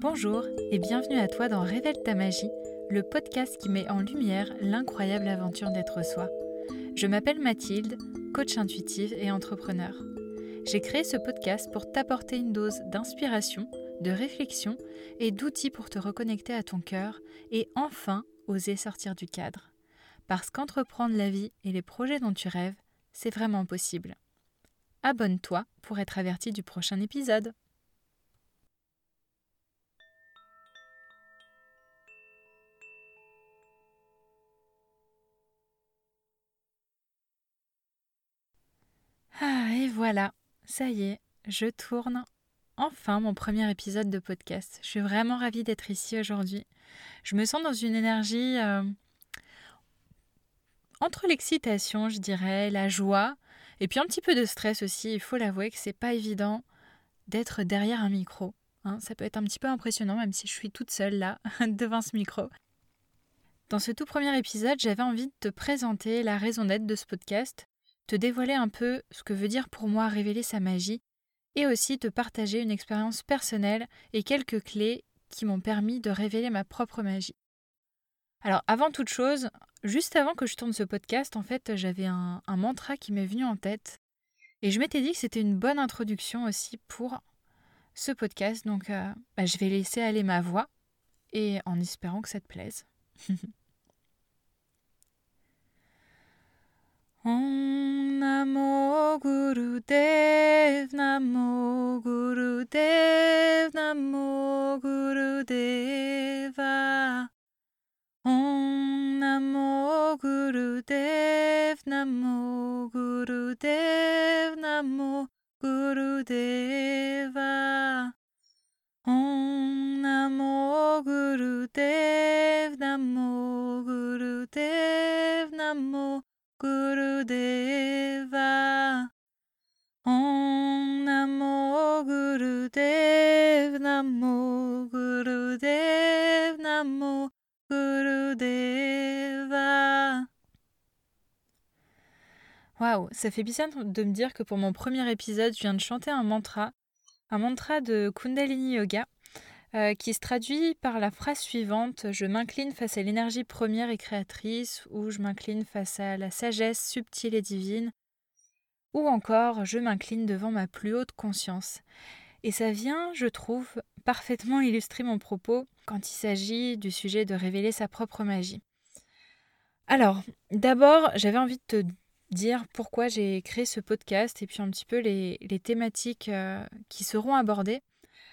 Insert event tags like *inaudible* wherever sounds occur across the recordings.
Bonjour et bienvenue à toi dans Révèle ta magie, le podcast qui met en lumière l'incroyable aventure d'être soi. Je m'appelle Mathilde, coach intuitive et entrepreneur. J'ai créé ce podcast pour t'apporter une dose d'inspiration, de réflexion et d'outils pour te reconnecter à ton cœur et enfin oser sortir du cadre. Parce qu'entreprendre la vie et les projets dont tu rêves, c'est vraiment possible. Abonne-toi pour être averti du prochain épisode. Voilà, ça y est, je tourne enfin mon premier épisode de podcast. Je suis vraiment ravie d'être ici aujourd'hui. Je me sens dans une énergie euh, entre l'excitation, je dirais, la joie, et puis un petit peu de stress aussi. Il faut l'avouer que c'est pas évident d'être derrière un micro. Hein. Ça peut être un petit peu impressionnant, même si je suis toute seule là, *laughs* devant ce micro. Dans ce tout premier épisode, j'avais envie de te présenter la raison d'être de ce podcast, te dévoiler un peu ce que veut dire pour moi révéler sa magie, et aussi te partager une expérience personnelle et quelques clés qui m'ont permis de révéler ma propre magie. Alors avant toute chose, juste avant que je tourne ce podcast, en fait, j'avais un, mantra qui m'est venu en tête. Et je m'étais dit que c'était une bonne introduction aussi pour ce podcast. Donc euh, bah, je vais laisser aller ma voix et en espérant que ça te plaise. *laughs* Om Namo Guru Dev Namo Guru Dev Namo Guru Deva Om Namo Guru Dev Namo ça fait bizarre de me dire que pour mon premier épisode, je viens de chanter un mantra, un mantra de Kundalini Yoga, euh, qui se traduit par la phrase suivante Je m'incline face à l'énergie première et créatrice, ou je m'incline face à la sagesse subtile et divine, ou encore Je m'incline devant ma plus haute conscience. Et ça vient, je trouve, parfaitement illustrer mon propos quand il s'agit du sujet de révéler sa propre magie. Alors, d'abord, j'avais envie de te dire pourquoi j'ai créé ce podcast et puis un petit peu les, thématiques euh, qui seront abordées.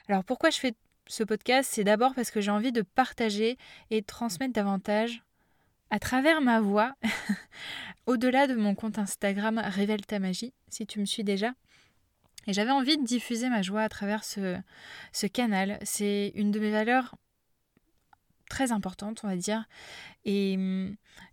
Alors, pourquoi je fais ce podcast? C'est d'abord parce que j'ai envie de partager et de transmettre davantage à travers ma voix, *laughs* au-delà de mon compte Instagram Révèle ta magie, si tu me suis déjà, et j'avais envie de diffuser ma joie à travers ce, ce canal. C'est une de mes valeurs très importantes, on va dire. Et,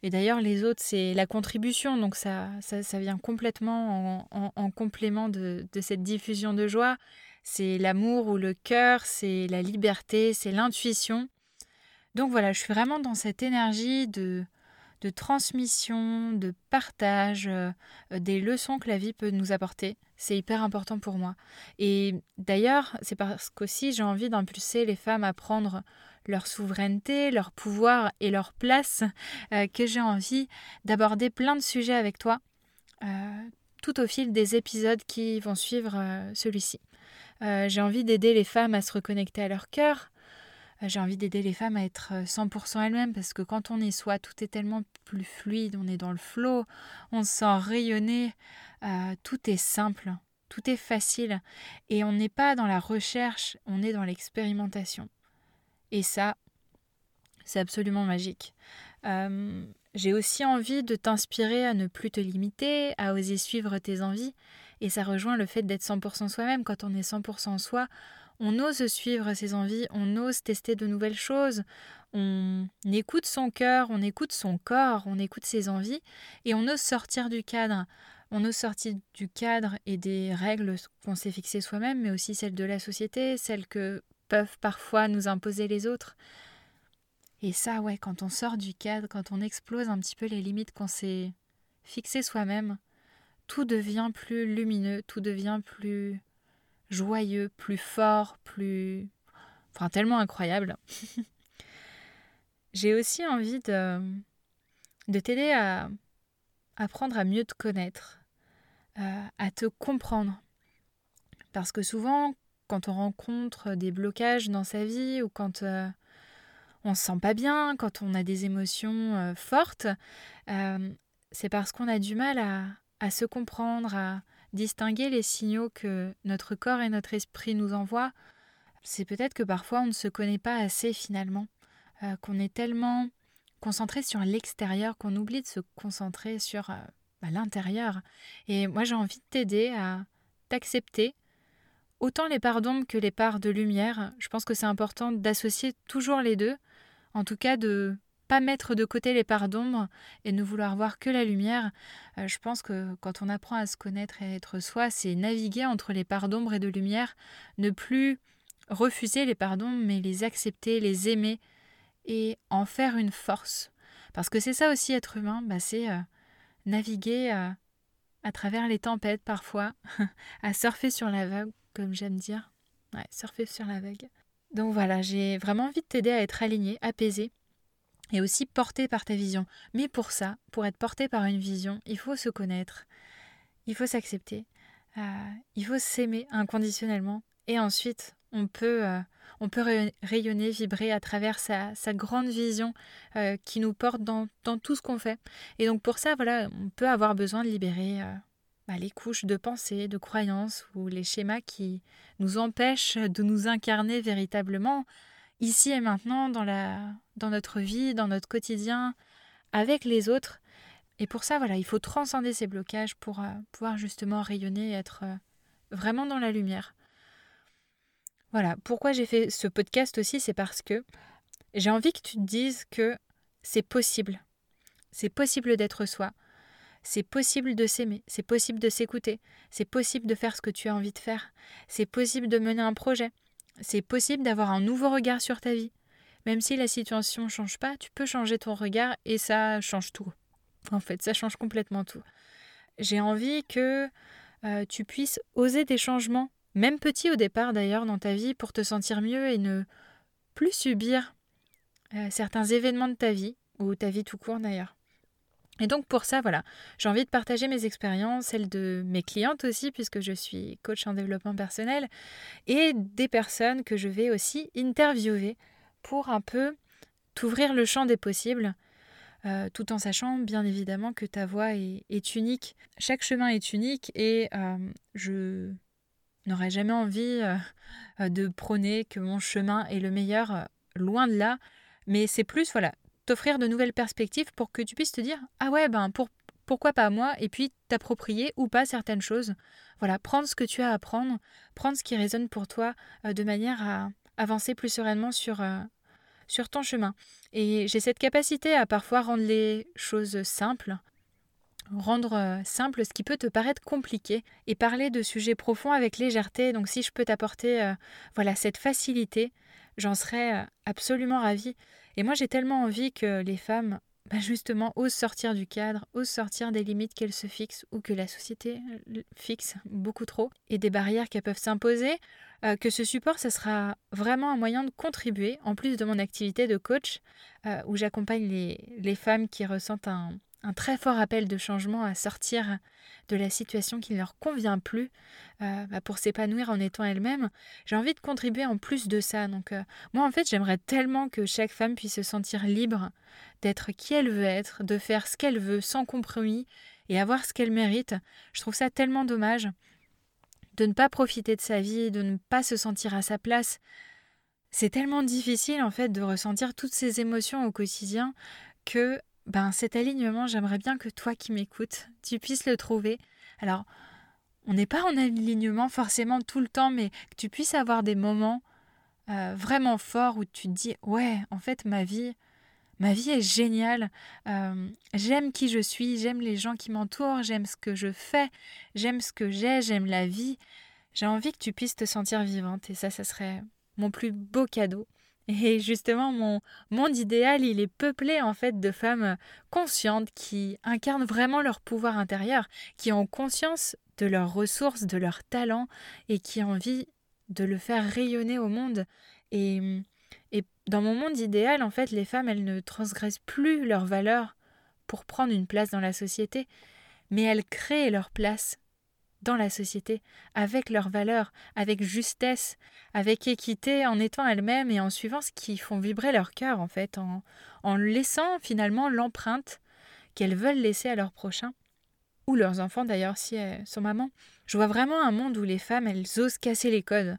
et d'ailleurs, les autres, c'est la contribution. Donc ça, ça, vient complètement en, en, complément de, de cette diffusion de joie. C'est l'amour ou le cœur, c'est la liberté, c'est l'intuition. Donc voilà, je suis vraiment dans cette énergie de, de transmission, de partage, euh, des leçons que la vie peut nous apporter. C'est hyper important pour moi. Et d'ailleurs, c'est parce qu'aussi j'ai envie d'impulser les femmes à prendre leur souveraineté, leur pouvoir et leur place euh, que j'ai envie d'aborder plein de sujets avec toi euh, tout au fil des épisodes qui vont suivre celui-ci. j'ai envie d'aider les femmes à se reconnecter à leur cœur, euh, j'ai envie d'aider les femmes à être 100% euh, elles-mêmes parce que quand on est soi, tout est tellement plus fluide, on est dans le flot, on se sent rayonner, euh, tout est simple, tout est facile et on n'est pas dans la recherche, on est dans l'expérimentation. Et ça, c'est absolument magique. j'ai aussi envie de t'inspirer à ne plus te limiter, à oser suivre tes envies. Et ça rejoint le fait d'être 100% soi-même. Quand on est 100% soi, on ose suivre ses envies, on ose tester de nouvelles choses, on écoute son cœur, on écoute son corps, on écoute ses envies et on ose sortir du cadre. On ose sortir du cadre et des règles qu'on s'est fixées soi-même, mais aussi celles de la société, celles que peuvent parfois nous imposer les autres. Et ça, ouais, quand on sort du cadre, quand on explose un petit peu les limites qu'on s'est fixées soi-même, tout devient plus lumineux, tout devient plus joyeux, plus fort, plus enfin tellement incroyable. *laughs* J'ai aussi envie de, de t'aider à apprendre à mieux te connaître, euh, à te comprendre. Parce que souvent, quand on rencontre des blocages dans sa vie ou quand euh, on se sent pas bien, quand on a des émotions euh, fortes, c'est parce qu'on a du mal à, à, se comprendre, à distinguer les signaux que notre corps et notre esprit nous envoient. C'est peut-être que parfois on ne se connaît pas assez finalement, qu'on est tellement concentré sur l'extérieur qu'on oublie de se concentrer sur bah, l'intérieur. Et moi j'ai envie de t'aider à t'accepter autant les parts d'ombre que les parts de lumière. Je pense que c'est important d'associer toujours les deux, en tout cas de pas mettre de côté les parts d'ombre et ne vouloir voir que la lumière. Euh, je pense que quand on apprend à se connaître et à être soi, c'est naviguer entre les parts d'ombre et de lumière, ne plus refuser les parts d'ombre, mais les accepter, les aimer et en faire une force. Parce que c'est ça aussi être humain, bah c'est euh, naviguer euh, à travers les tempêtes parfois, *laughs* à surfer sur la vague, comme j'aime dire. Surfer sur la vague. Donc voilà, j'ai vraiment envie de t'aider à être aligné, apaisé et aussi porté par ta vision. Mais pour ça, pour être porté par une vision, il faut se connaître, il faut s'accepter, euh, il faut s'aimer inconditionnellement et ensuite on peut, euh, on peut rayonner, vibrer à travers sa, grande vision euh, qui nous porte dans, tout ce qu'on fait. Et donc pour ça, voilà, on peut avoir besoin de libérer bah, les couches de pensée, de croyances ou les schémas qui nous empêchent de nous incarner véritablement ici et maintenant dans, la, dans notre vie, dans notre quotidien, avec les autres. Et pour ça, voilà, il faut transcender ces blocages pour pouvoir justement rayonner et être vraiment dans la lumière. Voilà, pourquoi j'ai fait ce podcast aussi, c'est parce que j'ai envie que tu te dises que c'est possible. C'est possible d'être soi. C'est possible de s'aimer, c'est possible de s'écouter, c'est possible de faire ce que tu as envie de faire, c'est possible de mener un projet, c'est possible d'avoir un nouveau regard sur ta vie. Même si la situation ne change pas, tu peux changer ton regard et ça change tout. En fait, ça change complètement tout. J'ai envie que euh, tu puisses oser des changements même petit au départ d'ailleurs dans ta vie, pour te sentir mieux et ne plus subir euh, certains événements de ta vie, ou ta vie tout court d'ailleurs. Et donc pour ça, voilà, j'ai envie de partager mes expériences, celles de mes clientes aussi, puisque je suis coach en développement personnel, et des personnes que je vais aussi interviewer pour un peu t'ouvrir le champ des possibles, euh, tout en sachant bien évidemment que ta voix est, unique. Chaque chemin est unique et euh, je n'aurais jamais envie euh, de prôner que mon chemin est le meilleur, loin de là. Mais c'est plus, voilà, t'offrir de nouvelles perspectives pour que tu puisses te dire Ah ouais, ben pour, pourquoi pas moi? Et puis t'approprier ou pas certaines choses. Voilà, prendre ce que tu as à prendre, prendre ce qui résonne pour toi de manière à avancer plus sereinement sur, sur ton chemin. Et j'ai cette capacité à parfois rendre les choses simples, rendre euh, simple ce qui peut te paraître compliqué et parler de sujets profonds avec légèreté. Donc si je peux t'apporter euh, voilà cette facilité, j'en serais euh, absolument ravie. Et moi j'ai tellement envie que les femmes bah, justement osent sortir du cadre, osent sortir des limites qu'elles se fixent ou que la société fixe beaucoup trop et des barrières qu'elles peuvent s'imposer. que ce support, ce sera vraiment un moyen de contribuer, en plus de mon activité de coach, où j'accompagne les, les femmes qui ressentent un, un très fort appel de changement à sortir de la situation qui ne leur convient plus euh, bah, pour s'épanouir en étant elle-même. J'ai envie de contribuer en plus de ça. Donc euh, moi en fait j'aimerais tellement que chaque femme puisse se sentir libre d'être qui elle veut être, de faire ce qu'elle veut sans compromis et avoir ce qu'elle mérite. Je trouve ça tellement dommage de ne pas profiter de sa vie, de ne pas se sentir à sa place. C'est tellement difficile en fait de ressentir toutes ces émotions au quotidien que ben cet alignement, j'aimerais bien que toi qui m'écoutes, tu puisses le trouver. Alors, on n'est pas en alignement forcément tout le temps, mais que tu puisses avoir des moments euh, vraiment forts où tu te dis ouais, en fait ma vie, ma vie est géniale. Euh, j'aime qui je suis, j'aime les gens qui m'entourent, j'aime ce que je fais, j'aime ce que j'ai, j'aime la vie. J'ai envie que tu puisses te sentir vivante et ça, ça serait mon plus beau cadeau. Et justement, mon monde idéal, il est peuplé en fait de femmes conscientes qui incarnent vraiment leur pouvoir intérieur, qui ont conscience de leurs ressources, de leurs talents et qui ont envie de le faire rayonner au monde. Et, et dans mon monde idéal, en fait, les femmes, elles ne transgressent plus leurs valeurs pour prendre une place dans la société, mais elles créent leur place dans la société, avec leurs valeurs, avec justesse, avec équité, en étant elles-mêmes et en suivant ce qui font vibrer leur cœur, en fait, en, laissant finalement l'empreinte qu'elles veulent laisser à leurs prochains, ou leurs enfants d'ailleurs, si elles sont mamans. Je vois vraiment un monde où les femmes, elles osent casser les codes,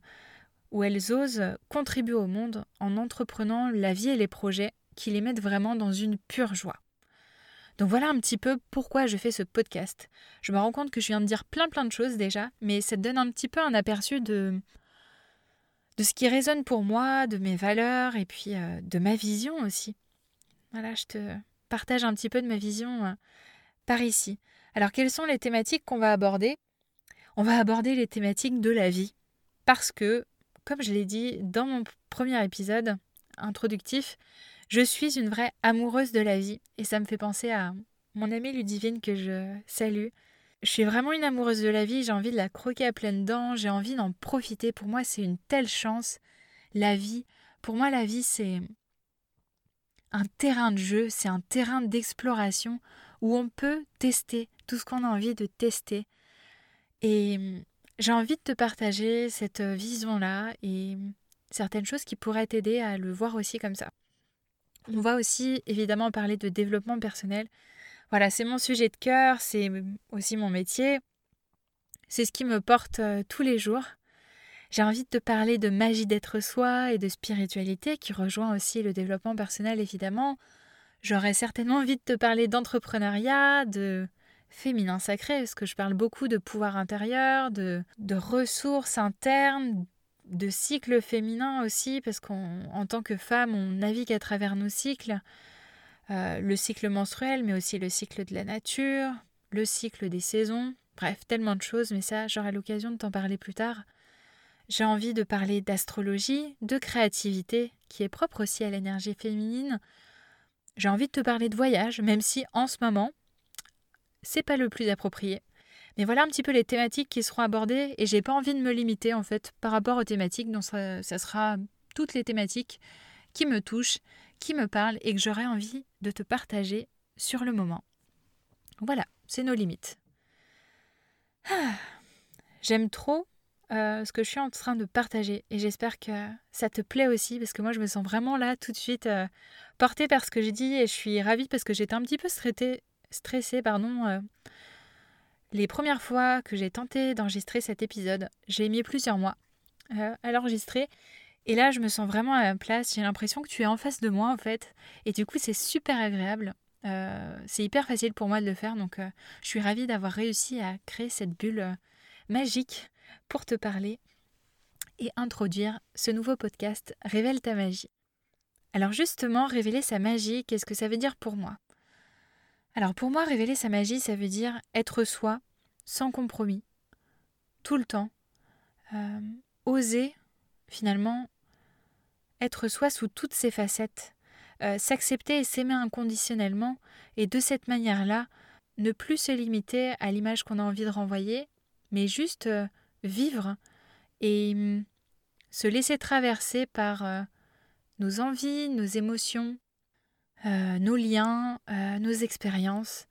où elles osent contribuer au monde en entreprenant la vie et les projets qui les mettent vraiment dans une pure joie. Donc voilà un petit peu pourquoi je fais ce podcast. Je me rends compte que je viens de dire plein plein de choses déjà, mais ça te donne un petit peu un aperçu de, de ce qui résonne pour moi, de mes valeurs et puis euh, de ma vision aussi. Voilà, je te partage un petit peu de ma vision euh, par ici. Alors quelles sont les thématiques qu'on va aborder? On va aborder les thématiques de la vie. Parce que, comme je l'ai dit dans mon premier épisode introductif, je suis une vraie amoureuse de la vie et ça me fait penser à mon amie Ludivine que je salue. Je suis vraiment une amoureuse de la vie, j'ai envie de la croquer à pleines dents, j'ai envie d'en profiter. Pour moi, c'est une telle chance. La vie, pour moi, la vie, c'est un terrain de jeu, c'est un terrain d'exploration où on peut tester tout ce qu'on a envie de tester. Et j'ai envie de te partager cette vision-là et certaines choses qui pourraient t'aider à le voir aussi comme ça. On va aussi évidemment parler de développement personnel. Voilà, c'est mon sujet de cœur, c'est aussi mon métier. C'est ce qui me porte euh, tous les jours. J'ai envie de te parler de magie d'être soi et de spiritualité qui rejoint aussi le développement personnel évidemment. J'aurais certainement envie de te parler d'entrepreneuriat, de féminin sacré, parce que je parle beaucoup de pouvoir intérieur, de, de ressources internes, de cycles féminins aussi, parce qu'en tant que femme, on navigue à travers nos cycles. Euh, le cycle menstruel, mais aussi le cycle de la nature, le cycle des saisons, bref, tellement de choses, mais ça, j'aurai l'occasion de t'en parler plus tard. J'ai envie de parler d'astrologie, de créativité, qui est propre aussi à l'énergie féminine. J'ai envie de te parler de voyage, même si en ce moment, c'est pas le plus approprié. Mais voilà un petit peu les thématiques qui seront abordées et j'ai pas envie de me limiter en fait par rapport aux thématiques. Donc ça, sera toutes les thématiques qui me touchent, qui me parlent et que j'aurais envie de te partager sur le moment. Voilà, c'est nos limites. *sighs* J'aime trop euh, ce que je suis en train de partager et j'espère que ça te plaît aussi parce que moi je me sens vraiment là tout de suite euh, portée par ce que j'ai dit et je suis ravie parce que j'étais un petit peu stressée, stressée pardon, euh, les premières fois que j'ai tenté d'enregistrer cet épisode, j'ai mis plusieurs mois euh, à l'enregistrer. Et là, je me sens vraiment à la place. J'ai l'impression que tu es en face de moi, en fait. Et du coup, c'est super agréable. Euh, c'est hyper facile pour moi de le faire. Donc, euh, je suis ravie d'avoir réussi à créer cette bulle magique pour te parler et introduire ce nouveau podcast Révèle ta magie. Alors justement, révéler sa magie, qu'est-ce que ça veut dire pour moi? Alors pour moi, révéler sa magie, ça veut dire être soi, sans compromis, tout le temps. Euh, oser, finalement, être soi sous toutes ses facettes. Euh, s'accepter et s'aimer inconditionnellement, et de cette manière-là, ne plus se limiter à l'image qu'on a envie de renvoyer, mais juste euh, vivre et hum, se laisser traverser par nos envies, nos émotions, euh, nos liens, euh, nos expériences,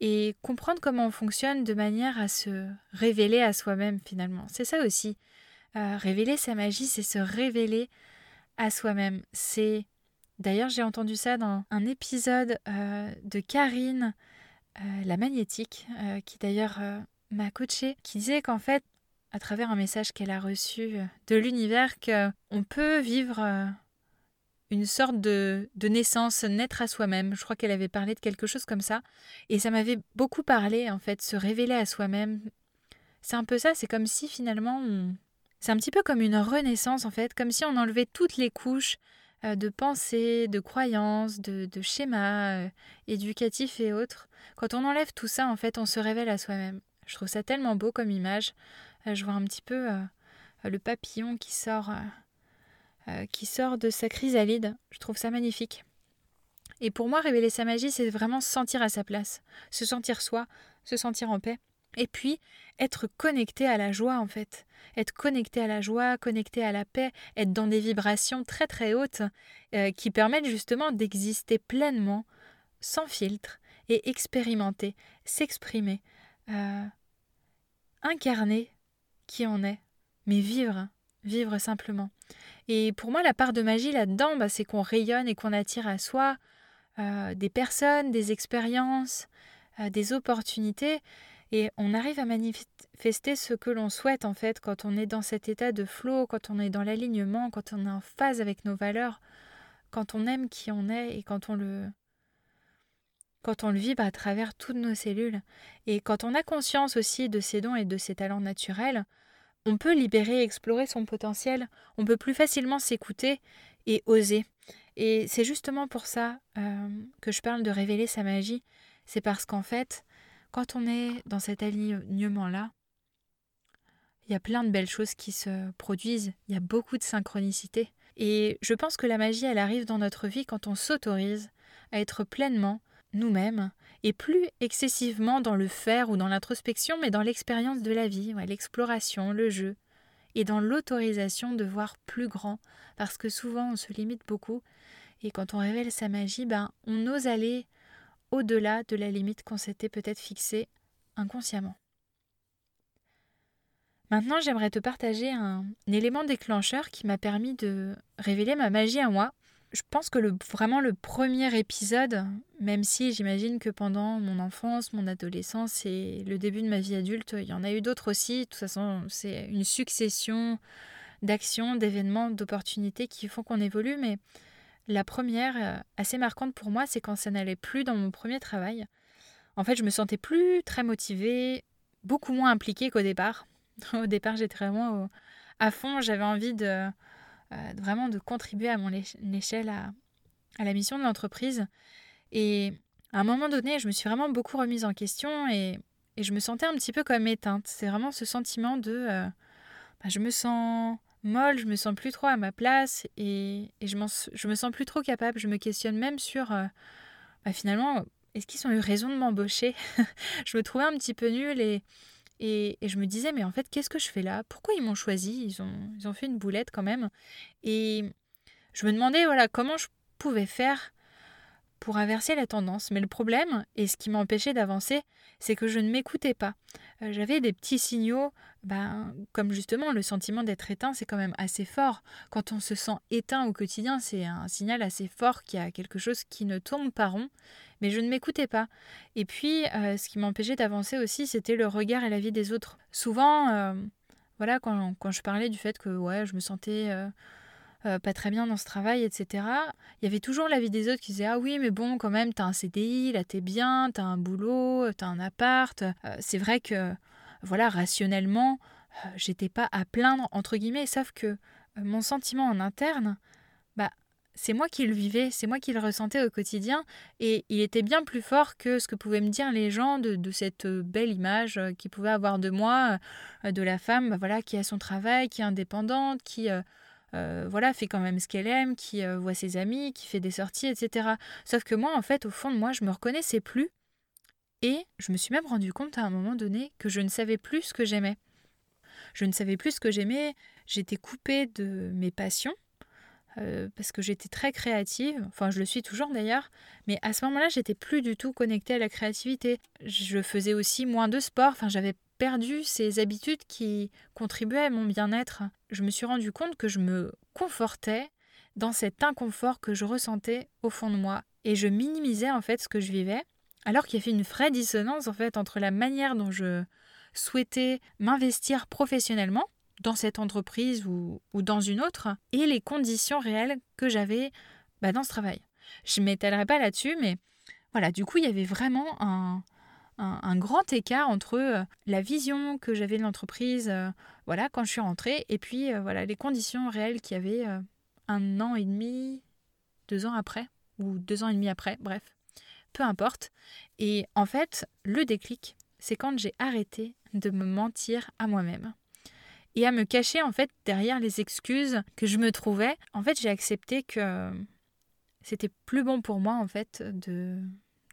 et comprendre comment on fonctionne de manière à se révéler à soi-même finalement. C'est ça aussi. Euh, révéler sa magie, c'est se révéler à soi-même. C'est d'ailleurs j'ai entendu ça dans un épisode de Karine, la magnétique, qui d'ailleurs m'a coachée, qui disait qu'en fait, à travers un message qu'elle a reçu de l'univers, qu'on peut vivre une sorte de, de naissance, naître à soi-même. Je crois qu'elle avait parlé de quelque chose comme ça. Et ça m'avait beaucoup parlé, en fait, se révéler à soi-même. C'est un peu ça, c'est comme si finalement C'est un petit peu comme une renaissance, en fait, comme si on enlevait toutes les couches euh, de pensées, de croyances, de, de schémas euh, éducatifs et autres. Quand on enlève tout ça, en fait, on se révèle à soi-même. Je trouve ça tellement beau comme image. Euh, je vois un petit peu le papillon qui sort euh, qui sort de sa chrysalide. Je trouve ça magnifique. Et pour moi, révéler sa magie, c'est vraiment se sentir à sa place, se sentir soi, se sentir en paix. Et puis, être connecté à la joie, en fait. Être connecté à la joie, connecté à la paix, être dans des vibrations très très hautes euh, qui permettent justement d'exister pleinement, sans filtre, et expérimenter, s'exprimer, euh, incarner qui on est, mais vivre, vivre simplement. Et pour moi, la part de magie là-dedans, bah, c'est qu'on rayonne et qu'on attire à soi euh, des personnes, des expériences, des opportunités et on arrive à manifester ce que l'on souhaite en fait quand on est dans cet état de flow, quand on est dans l'alignement, quand on est en phase avec nos valeurs, quand on aime qui on est et quand on le quand on le vibre à travers toutes nos cellules. Et quand on a conscience aussi de ses dons et de ses talents naturels, on peut libérer et explorer son potentiel, on peut plus facilement s'écouter et oser. Et c'est justement pour ça euh, que je parle de révéler sa magie. C'est parce qu'en fait, quand on est dans cet alignement-là, il y a plein de belles choses qui se produisent, il y a beaucoup de synchronicité. Et je pense que la magie, elle arrive dans notre vie quand on s'autorise à être pleinement nous-mêmes et plus excessivement dans le faire ou dans l'introspection, mais dans l'expérience de la vie, l'exploration, le jeu, et dans l'autorisation de voir plus grand, parce que souvent on se limite beaucoup, et quand on révèle sa magie, ben, on ose aller au-delà de la limite qu'on s'était peut-être fixée inconsciemment. Maintenant, j'aimerais te partager un, élément déclencheur qui m'a permis de révéler ma magie à moi. Je pense que le, vraiment le premier épisode, même si j'imagine que pendant mon enfance, mon adolescence et le début de ma vie adulte, il y en a eu d'autres aussi. De toute façon, c'est une succession d'actions, d'événements, d'opportunités qui font qu'on évolue. Mais la première, euh, assez marquante pour moi, c'est quand ça n'allait plus dans mon premier travail. En fait, je me sentais plus très motivée, beaucoup moins impliquée qu'au départ. *laughs* Au départ, j'étais vraiment à fond, j'avais envie de euh, vraiment de contribuer à mon échelle à, la mission de l'entreprise. Et à un moment donné, je me suis vraiment beaucoup remise en question et, je me sentais un petit peu comme éteinte. C'est vraiment ce sentiment de euh, bah, je me sens molle, je me sens plus trop à ma place et, je, je me sens plus trop capable. Je me questionne même sur euh, bah, finalement, est-ce qu'ils ont eu raison de m'embaucher? *laughs* Je me trouvais un petit peu nulle et, et, je me disais, mais en fait, qu'est-ce que je fais là? Pourquoi ils m'ont choisi? Ils ont, ils ont fait une boulette quand même. Et je me demandais voilà comment je pouvais faire pour inverser la tendance. Mais le problème, et ce qui m'empêchait d'avancer, c'est que je ne m'écoutais pas. Euh, j'avais des petits signaux, ben, comme justement le sentiment d'être éteint, c'est quand même assez fort. Quand on se sent éteint au quotidien, c'est un signal assez fort qu'il y a quelque chose qui ne tourne pas rond. Mais je ne m'écoutais pas. Et puis, euh, ce qui m'empêchait d'avancer aussi, c'était le regard et la vie des autres. Souvent, euh, voilà, quand, quand, je parlais du fait que ouais, je me sentais euh, pas très bien dans ce travail, etc. Il y avait toujours l'avis des autres qui disaient Ah oui, mais bon, quand même, t'as un CDI, là t'es bien, t'as un boulot, t'as un appart. C'est vrai que, voilà, rationnellement, euh, j'étais pas à plaindre, entre guillemets, sauf que mon sentiment en interne, bah, c'est moi qui le vivais, c'est moi qui le ressentais au quotidien, et il était bien plus fort que ce que pouvaient me dire les gens de, cette belle image qu'ils pouvaient avoir de moi, de la femme bah, voilà, qui a son travail, qui est indépendante, qui euh, voilà, fait quand même ce qu'elle aime, qui euh, voit ses amis, qui fait des sorties, etc. Sauf que moi, en fait, au fond de moi, je me reconnaissais plus. Et je me suis même rendu compte à un moment donné que je ne savais plus ce que j'aimais. Je ne savais plus ce que j'aimais, j'étais coupée de mes passions, euh, parce que j'étais très créative, enfin je le suis toujours d'ailleurs, mais à ce moment-là, j'étais plus du tout connectée à la créativité. Je faisais aussi moins de sport, enfin j'avais perdu ces habitudes qui contribuaient à mon bien-être. Je me suis rendu compte que je me confortais dans cet inconfort que je ressentais au fond de moi et je minimisais en fait ce que je vivais alors qu'il y avait une vraie dissonance en fait entre la manière dont je souhaitais m'investir professionnellement dans cette entreprise ou, dans une autre et les conditions réelles que j'avais bah, dans ce travail. Je ne m'étalerai pas là-dessus, mais voilà, du coup, il y avait vraiment un, un, grand écart entre euh, la vision que j'avais de l'entreprise euh, voilà, quand je suis rentrée et puis euh, voilà, les conditions réelles qu'il y avait un an et demi, deux ans après, ou deux ans et demi après, bref, peu importe. Et en fait, le déclic, c'est quand j'ai arrêté de me mentir à moi-même et à me cacher en fait derrière les excuses que je me trouvais. En fait, j'ai accepté que c'était plus bon pour moi en fait de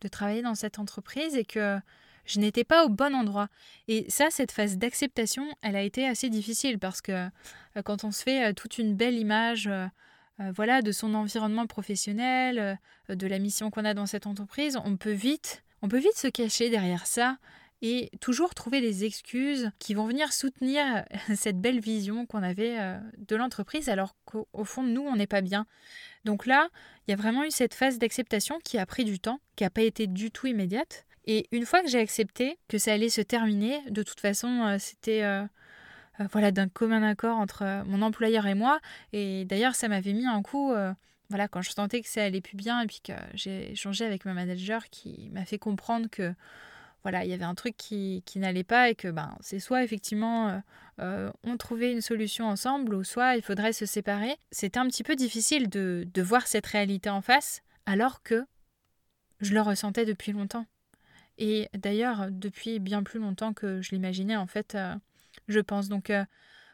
de travailler dans cette entreprise et que je n'étais pas au bon endroit. Et ça, cette phase d'acceptation, elle a été assez difficile parce que euh, quand on se fait euh, toute une belle image euh, voilà, de son environnement professionnel, de la mission qu'on a dans cette entreprise, on peut vite, on peut vite se cacher derrière ça et toujours trouver des excuses qui vont venir soutenir *laughs* cette belle vision qu'on avait de l'entreprise alors qu'au fond nous on n'est pas bien. Donc là, il y a vraiment eu cette phase d'acceptation qui a pris du temps, qui n'a pas été du tout immédiate. Et une fois que j'ai accepté que ça allait se terminer, de toute façon, euh, c'était euh, euh, voilà d'un commun accord entre mon employeur et moi. Et d'ailleurs, ça m'avait mis un coup, voilà, quand je sentais que ça allait plus bien et puis que j'ai échangé avec ma manager qui m'a fait comprendre que voilà, il y avait un truc qui, qui n'allait pas et que ben, c'est soit effectivement on trouvait une solution ensemble ou soit il faudrait se séparer. C'était un petit peu difficile de, de voir cette réalité en face alors que je le ressentais depuis longtemps. Et d'ailleurs, depuis bien plus longtemps que je l'imaginais, en fait, euh, je pense. Donc euh,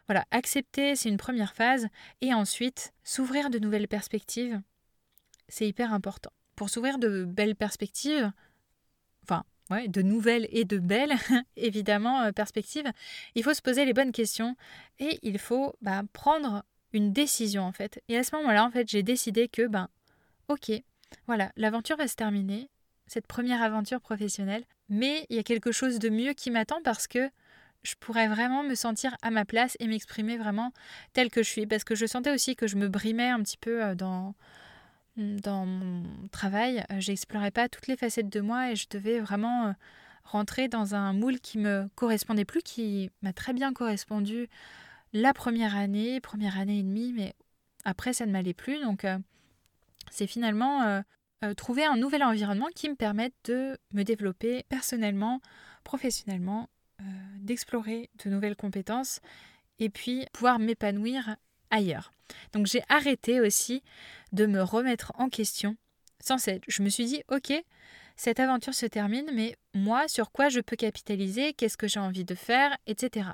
voilà, accepter, c'est une première phase. Et ensuite, s'ouvrir de nouvelles perspectives, c'est hyper important. Pour s'ouvrir de belles perspectives, enfin, ouais, de nouvelles et de belles, *laughs* évidemment, euh, perspectives, il faut se poser les bonnes questions et il faut bah, prendre une décision, en fait. Et à ce moment-là, en fait, j'ai décidé que, ben, ok, voilà, l'aventure va se terminer, cette première aventure professionnelle. Mais il y a quelque chose de mieux qui m'attend parce que je pourrais vraiment me sentir à ma place et m'exprimer vraiment telle que je suis. Parce que je sentais aussi que je me brimais un petit peu euh, dans, dans mon travail. Euh, j'explorais pas toutes les facettes de moi et je devais vraiment euh, rentrer dans un moule qui me correspondait plus, qui m'a très bien correspondu la première année, première année et demie, mais après ça ne m'allait plus. Donc c'est finalement trouver un nouvel environnement qui me permette de me développer personnellement, professionnellement, d'explorer de nouvelles compétences et puis pouvoir m'épanouir ailleurs. Donc j'ai arrêté aussi de me remettre en question sans cesse. Je me suis dit, ok, cette aventure se termine, mais moi, sur quoi je peux capitaliser, qu'est-ce que j'ai envie de faire, etc.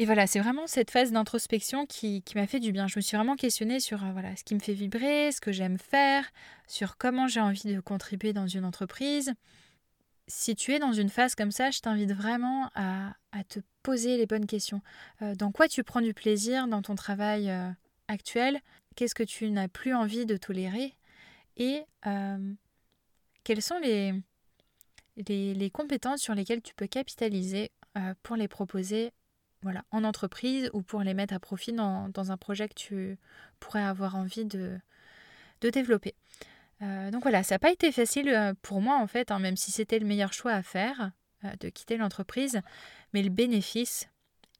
Et voilà, c'est vraiment cette phase d'introspection qui, m'a fait du bien. Je me suis vraiment questionnée sur euh, voilà, ce qui me fait vibrer, ce que j'aime faire, sur comment j'ai envie de contribuer dans une entreprise. Si tu es dans une phase comme ça, je t'invite vraiment à, te poser les bonnes questions. Euh, dans quoi tu prends du plaisir dans ton travail euh, actuel? Qu'est-ce que tu n'as plus envie de tolérer? Et quelles sont les, compétences sur lesquelles tu peux capitaliser pour les proposer voilà, en entreprise ou pour les mettre à profit dans, un projet que tu pourrais avoir envie de développer? Euh, donc voilà, ça n'a pas été facile euh, pour moi en fait, hein, même si c'était le meilleur choix à faire, euh, de quitter l'entreprise, mais le bénéfice,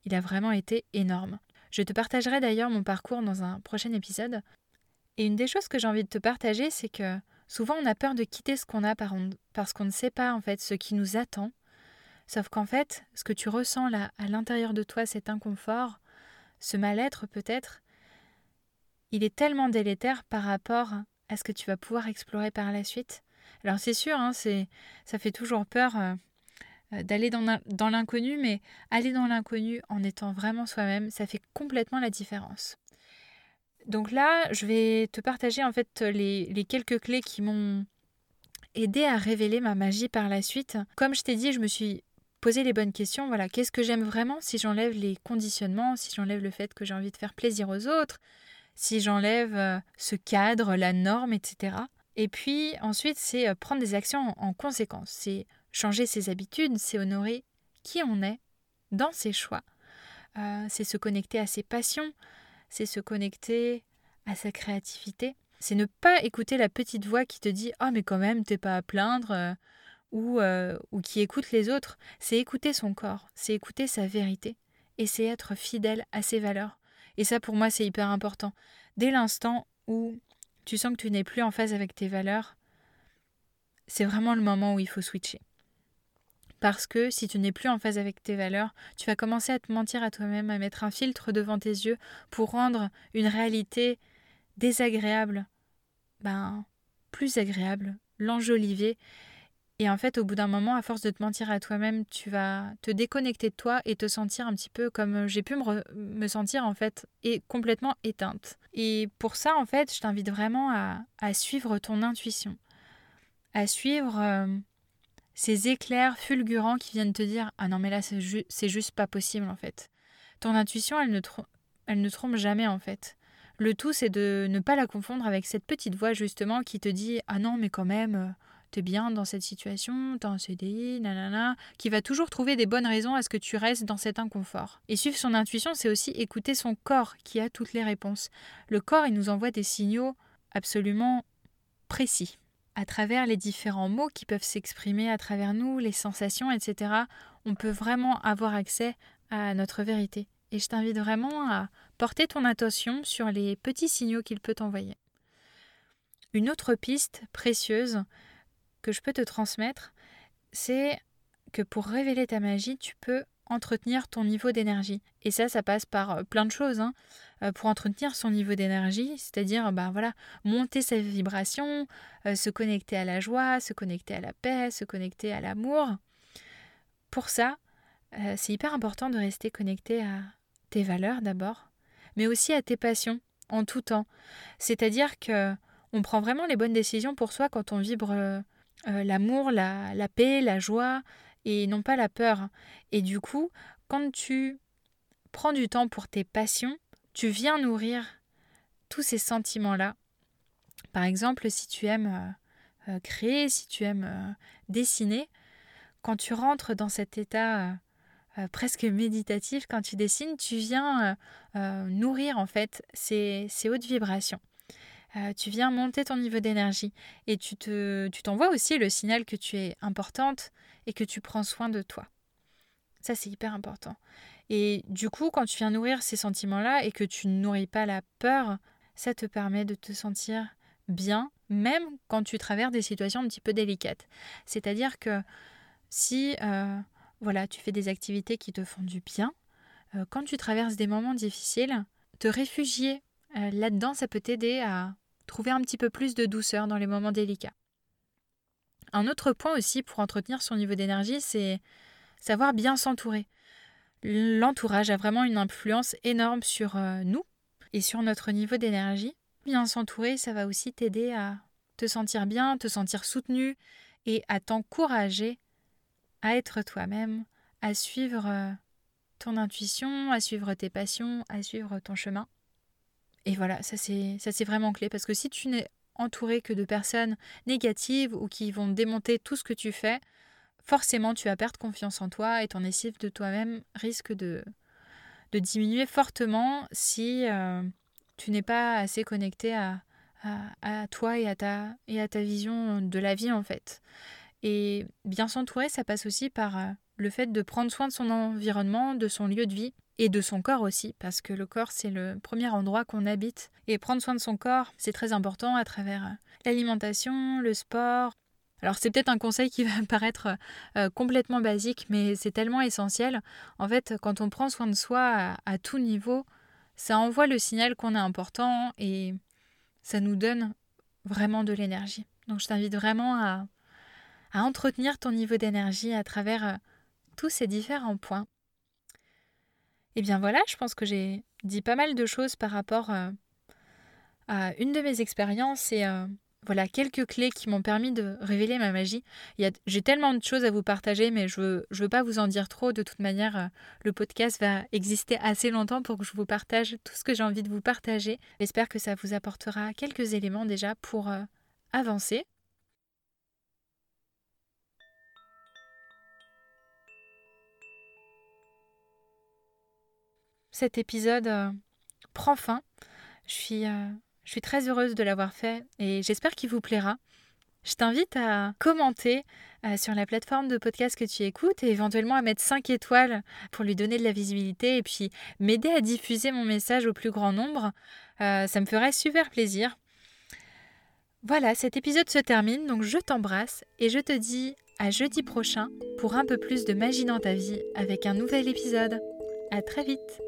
il a vraiment été énorme. Je te partagerai d'ailleurs mon parcours dans un prochain épisode. Et une des choses que j'ai envie de te partager, c'est que souvent on a peur de quitter ce qu'on a parce qu'on ne sait pas en fait ce qui nous attend Sauf qu'en fait, ce que tu ressens là, à l'intérieur de toi, cet inconfort, ce mal-être peut-être, il est tellement délétère par rapport à ce que tu vas pouvoir explorer par la suite. Alors c'est sûr, hein, c'est, ça fait toujours peur euh, euh, d'aller dans, l'inconnu, mais aller dans l'inconnu en étant vraiment soi-même, ça fait complètement la différence. Donc là, je vais te partager en fait les, quelques clés qui m'ont aidé à révéler ma magie par la suite. Comme je t'ai dit, je me suis poser les bonnes questions. Voilà, qu'est-ce que j'aime vraiment si j'enlève les conditionnements, si j'enlève le fait que j'ai envie de faire plaisir aux autres, si j'enlève euh, ce cadre, la norme, etc. Et puis ensuite, c'est euh, prendre des actions en, conséquence. C'est changer ses habitudes, c'est honorer qui on est dans ses choix. Euh, c'est se connecter à ses passions, c'est se connecter à sa créativité. C'est ne pas écouter la petite voix qui te dit Oh, mais quand même, t'es pas à plaindre, ou, ou qui écoute les autres, c'est écouter son corps, c'est écouter sa vérité, et c'est être fidèle à ses valeurs. Et ça, pour moi, c'est hyper important. Dès l'instant où tu sens que tu n'es plus en phase avec tes valeurs, c'est vraiment le moment où il faut switcher. Parce que si tu n'es plus en phase avec tes valeurs, tu vas commencer à te mentir à toi-même, à mettre un filtre devant tes yeux pour rendre une réalité désagréable, ben, plus agréable, l'enjoliver et en fait, au bout d'un moment, à force de te mentir à toi-même, tu vas te déconnecter de toi et te sentir un petit peu comme euh, j'ai pu me, sentir en fait et complètement éteinte. Et pour ça, en fait, je t'invite vraiment à, suivre ton intuition, à suivre euh, ces éclairs fulgurants qui viennent te dire Ah non, mais là, c'est, juste pas possible en fait. Ton intuition, elle ne, elle ne trompe jamais en fait. Le tout, c'est de ne pas la confondre avec cette petite voix justement qui te dit Ah non, mais quand même, euh, t'es bien dans cette situation, t'as un CDI, nanana, qui va toujours trouver des bonnes raisons à ce que tu restes dans cet inconfort. Et suivre son intuition, c'est aussi écouter son corps qui a toutes les réponses. Le corps, il nous envoie des signaux absolument précis. À travers les différents mots qui peuvent s'exprimer à travers nous, les sensations, etc., on peut vraiment avoir accès à notre vérité. Et je t'invite vraiment à porter ton attention sur les petits signaux qu'il peut t'envoyer. Une autre piste précieuse que je peux te transmettre, c'est que pour révéler ta magie, tu peux entretenir ton niveau d'énergie. Et ça, ça passe par euh, plein de choses. Hein. Euh, pour entretenir son niveau d'énergie, c'est-à-dire bah, voilà, monter sa vibration, euh, se connecter à la joie, se connecter à la paix, se connecter à l'amour. Pour ça, c'est hyper important de rester connecté à tes valeurs d'abord, mais aussi à tes passions en tout temps. C'est-à-dire que on prend vraiment les bonnes décisions pour soi quand on vibre l'amour, la, la paix, la joie, et non pas la peur. Et du coup, quand tu prends du temps pour tes passions, tu viens nourrir tous ces sentiments-là. Par exemple, si tu aimes euh, euh, créer, si tu aimes euh, dessiner, quand tu rentres dans cet état presque méditatif, quand tu dessines, tu viens nourrir en fait ces, ces hautes vibrations. Tu viens monter ton niveau d'énergie et tu te, tu t'envoies aussi le signal que tu es importante, et que tu prends soin de toi. Ça, c'est hyper important. Et du coup, quand tu viens nourrir ces sentiments-là et que tu ne nourris pas la peur, ça te permet de te sentir bien, même quand tu traverses des situations un petit peu délicates. C'est-à-dire que si euh, voilà, tu fais des activités qui te font du bien, euh, quand tu traverses des moments difficiles, te réfugier euh, là-dedans, ça peut t'aider à trouver un petit peu plus de douceur dans les moments délicats. Un autre point aussi pour entretenir son niveau d'énergie, c'est savoir bien s'entourer. L'entourage a vraiment une influence énorme sur euh, nous et sur notre niveau d'énergie. Bien s'entourer, ça va aussi t'aider à te sentir bien, te sentir soutenu et à t'encourager à être toi-même, à suivre euh, ton intuition, à suivre tes passions, à suivre ton chemin. Et voilà, ça c'est vraiment clé parce que si tu n'es entouré que de personnes négatives ou qui vont démonter tout ce que tu fais, forcément tu vas perdre confiance en toi et ton estime de toi-même risque de, de diminuer fortement si euh, tu n'es pas assez connecté à, à, toi et à, ta, et à ta vision de la vie en fait. Et bien s'entourer, ça passe aussi par euh, le fait de prendre soin de son environnement, de son lieu de vie, et de son corps aussi, parce que le corps, c'est le premier endroit qu'on habite. Et prendre soin de son corps, c'est très important à travers euh, l'alimentation, le sport. Alors c'est peut-être un conseil qui *laughs* va paraître euh, complètement basique, mais c'est tellement essentiel. En fait, quand on prend soin de soi à, tout niveau, ça envoie le signal qu'on est important et ça nous donne vraiment de l'énergie. Donc je t'invite vraiment à, entretenir ton niveau d'énergie à travers euh, tous ces différents points. Et eh bien voilà, je pense que j'ai dit pas mal de choses par rapport euh, à une de mes expériences et euh, voilà quelques clés qui m'ont permis de révéler ma magie. J'ai tellement de choses à vous partager, mais je je veux pas vous en dire trop. De toute manière, euh, le podcast va exister assez longtemps pour que je vous partage tout ce que j'ai envie de vous partager. J'espère que ça vous apportera quelques éléments déjà pour avancer. Cet épisode euh, prend fin. Je suis, euh, je suis très heureuse de l'avoir fait et j'espère qu'il vous plaira. Je t'invite à commenter euh, sur la plateforme de podcast que tu écoutes et éventuellement à mettre 5 étoiles pour lui donner de la visibilité et puis m'aider à diffuser mon message au plus grand nombre. ça me ferait super plaisir. Voilà, cet épisode se termine, donc je t'embrasse et je te dis à jeudi prochain pour un peu plus de magie dans ta vie avec un nouvel épisode. À très vite